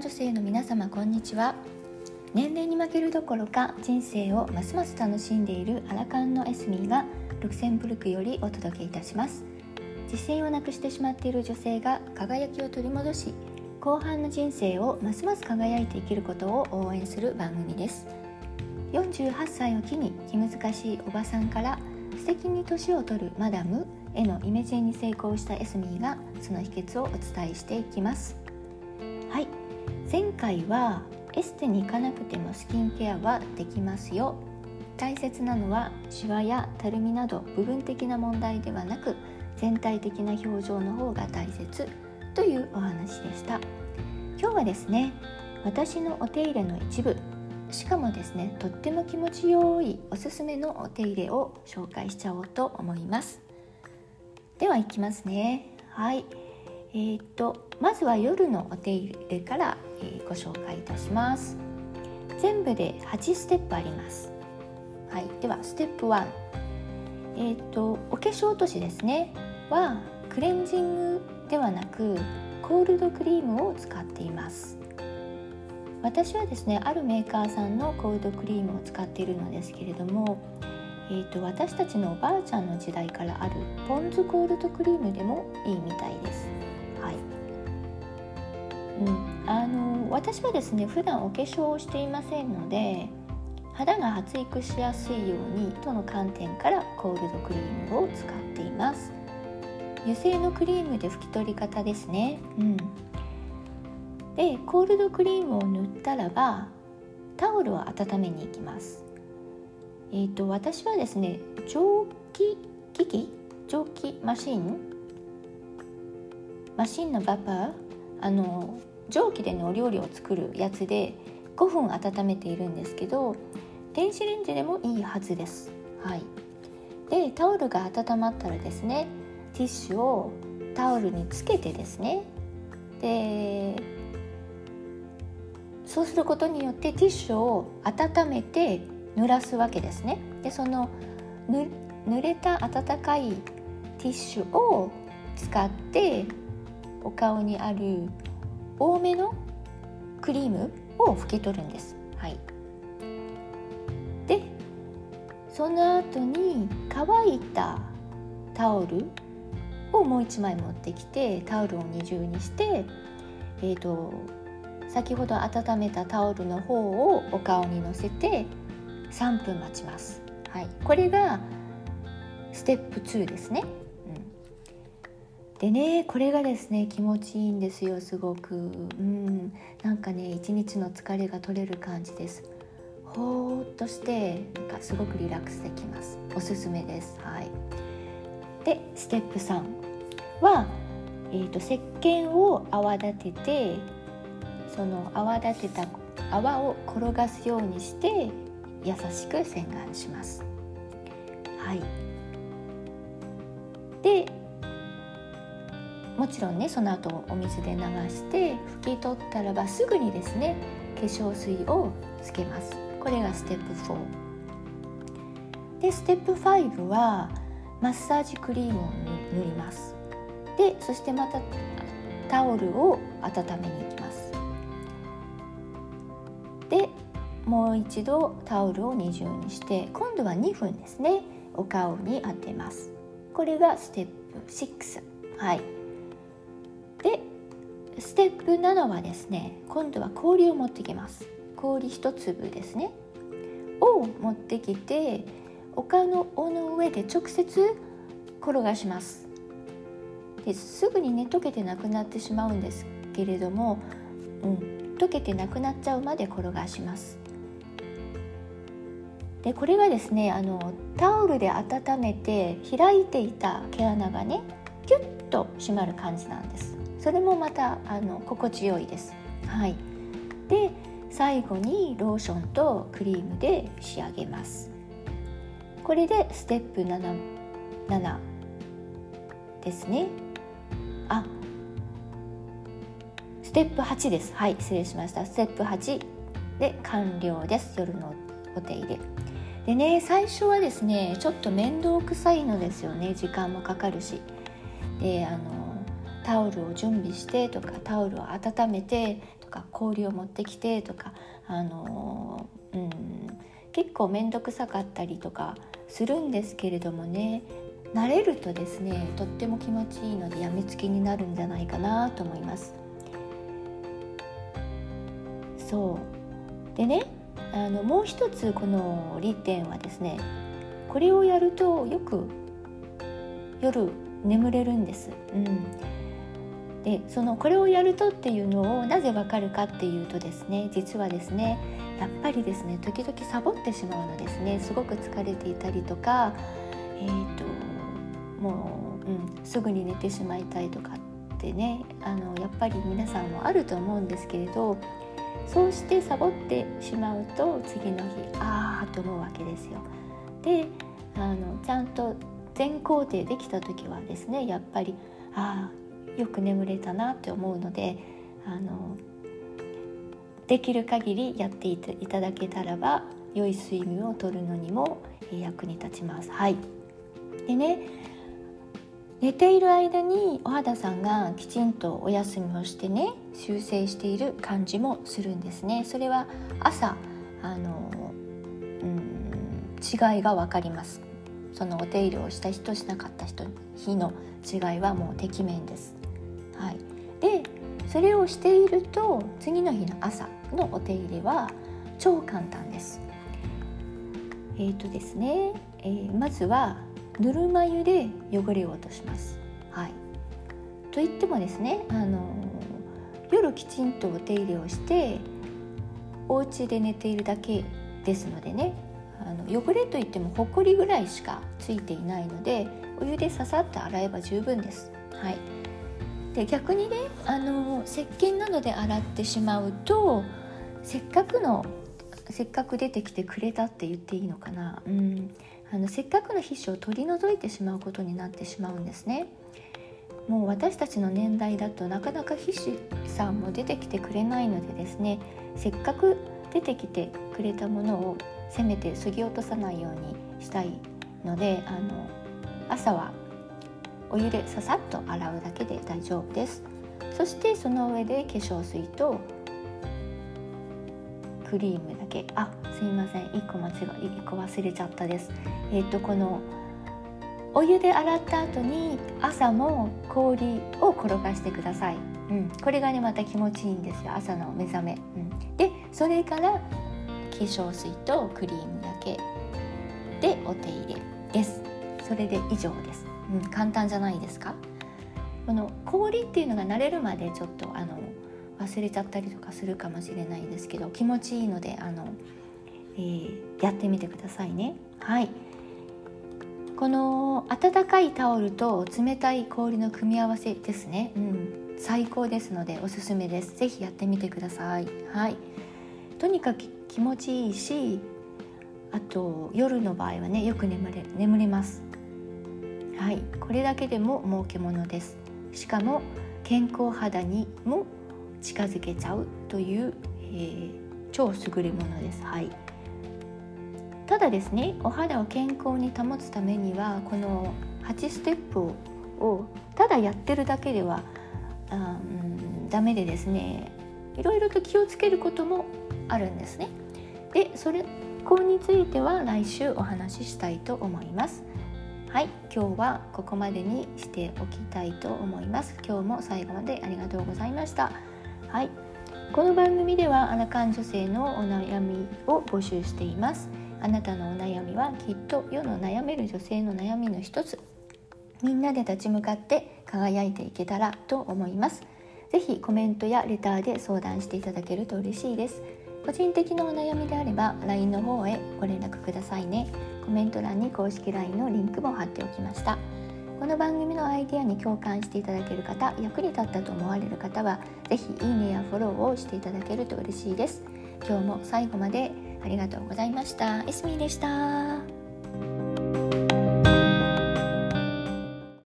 女性の皆様こんにちは。年齢に負けるどころか人生をますます楽しんでいるアラカンのエスミーがルクセンブルクよりお届けいたします。自信をなくしてしまっている女性が輝きを取り戻し後半の人生をますます輝いて生きることを応援する番組です。48歳を機に気難しいおばさんから素敵に年を取るマダムへのイメチェンに成功したエスミーがその秘訣をお伝えしていきます。回はエステに行かなくてもスキンケアはできますよ。大切なのはシワやたるみなど部分的な問題ではなく全体的な表情の方が大切。というお話でした。今日はですね私のお手入れの一部しかもですねとっても気持ちよいおすすめのお手入れを紹介しちゃおうと思います。ではいきますね。はい。えー、っとまずは夜のお手入れから、ご紹介いたします。全部で8ステップあります。はいではステップ1えー、っとお化粧落としですね。はクレンジングではなくコールドクリームを使っています。私はですねあるメーカーさんのコールドクリームを使っているのですけれどもえーと、私たちのおばあちゃんの時代からあるポン酢コールドクリームでもいいみたいです。うん、あの私はですね普段お化粧をしていませんので肌が発育しやすいようにとの観点からコールドクリームを使っています。油性のクリームで拭き取り方ですね。うん。でコールドクリームを塗ったらばタオルを温めに行きます。えーと、私はですね蒸気機器？蒸気マシン？マシンのバパー？あの蒸気でのお料理を作るやつで5分温めているんですけど電子レンジでもいいはずです。はい、でタオルが温まったらですねティッシュをタオルにつけてですねでそうすることによってティッシュを温めて濡らすわけですね。でその濡れた温かいティッシュを使ってお顔にある多めのクリームを拭き取るんです。はい、でその後に乾いたタオルをもう一枚持ってきてタオルを二重にして、えーと先ほど温めたタオルの方をお顔にのせて3分待ちます、はい、これがステップ2ですね、でねこれがですね気持ちいいんですよすごく。うん。なんかね一日の疲れが取れる感じです。ほーっとしてなんかすごくリラックスできます。おすすめです。はい。でステップ3は、えーと、石鹸を泡立ててその泡立てた泡を転がすようにして優しく洗顔します。はい。でもちろんねその後お水で流して拭き取ったらばすぐにですね化粧水をつけます。これがステップ4でステップ5はマッサージクリームを塗ります。でそしてまたタオルを温めに行きます。でもう一度タオルを二重にして今度は2分ですねお顔に当てます。これがステップ6はい。でステップ7はですね今度は氷を持ってきます。氷1粒ですね。を持ってきてお顔の上で直接転がします。ですぐにね溶けてなくなってしまうんですけれども、うん、溶けてなくなっちゃうまで転がします。でこれがですねあのタオルで温めて開いていた毛穴がねキュッと締まる感じなんです。それもまたあの心地よいです。はい。で最後にローションとクリームで仕上げます。これでステップ 7, 7ですね。あステップ8です。はい失礼しました。ステップ8で完了です。夜のお手入れ。でね最初はですねちょっと面倒くさいのですよね。時間もかかるし。であのタオルを準備してとかタオルを温めてとか氷を持ってきてとかあの、うん、結構面倒くさかったりとかするんですけれどもね慣れるとですねとっても気持ちいいのでやみつきになるんじゃないかなと思います。そうでねあのもう一つこの利点はですねこれをやるとよく夜眠れるんです。うんでそのこれをやるとっていうのをなぜわかるかっていうとですね実はですねやっぱりですね時々サボってしまうのですねすごく疲れていたりとかえっ、ー、ともう、うん、すぐに寝てしまいたいとかってねあのやっぱり皆さんもあると思うんですけれどそうしてサボってしまうと次の日ああと思うわけですよ。であのちゃんと全工程できた時はですねやっぱりああよく眠れたなって思うのであのできる限りやっていただけたらば良い睡眠をとるのにも役に立ちます。はい、でね寝ている間にお肌さんがきちんとお休みをしてね修正している感じもするんですね。それは朝あの、うん、違いが分かります。そのお手入れをした人しなかった人日の違いはもうてきめんです。はい、でそれをしていると次の日の朝のお手入れは超簡単です。えーとですね、えー、まずはぬるま湯で汚れを落とします。はい、といってもですね、あの夜きちんとお手入れをしてお家で寝ているだけですのでねあの汚れといってもほこりぐらいしかついていないのでお湯でささっと洗えば十分です。はい、で逆にねあの石鹸などで洗ってしまうとせっかくのせっかく出てきてくれたって言っていいのかな、うん、あのせっかくの皮脂を取り除いてしまうことになってしまうんですね。もう私たちの年代だとなかなか皮脂さんも出てきてくれないのでですねせっかく出てきてくれたものをせめてそぎ落とさないようにしたいのであの朝はお湯でささっと洗うだけで大丈夫です。そしてその上で化粧水とクリームだけ。あすいません。1個間違い1個忘れちゃったです。えっ、ー、とこのお湯で洗った後に朝も氷を転がしてください、うん、これがねまた気持ちいいんですよ。朝の目覚め、うん、でそれから化粧水とクリームだけでお手入れです。それで以上です。うん、簡単じゃないですか？この氷っていうのが慣れるまでちょっとあの忘れちゃったりとかするかもしれないですけど気持ちいいのであの、えー、やってみてくださいね。はい。この温かいタオルと冷たい氷の組み合わせですね、うん、最高ですのでおすすめです。ぜひやってみてください。はい。とにかく気持ちいいしあと夜の場合はねよく眠れ眠れます。はいこれだけでも儲けものです。しかも健康肌にも近づけちゃうという、えー、超優れものです。はい。ただですねお肌を健康に保つためにはこの8ステップをただやってるだけではあ、うん、ダメでですねいろいろと気をつけることもあるんですね。でそれこについては来週お話ししたいと思います。はい今日はここまでにしておきたいと思います。今日も最後までありがとうございました。はいこの番組ではアラカン女性のお悩みを募集しています。あなたのお悩みはきっと世の悩める女性の悩みの一つ。みんなで立ち向かって輝いていけたらと思います。ぜひコメントやレターで相談していただけると嬉しいです。個人的なお悩みであれば LINE の方へご連絡くださいね。コメント欄に公式 LINE のリンクも貼っておきました。この番組のアイデアに共感していただける方役に立ったと思われる方は是非いいねやフォローをしていただけると嬉しいです。今日も最後までありがとうございました。エスミーでした。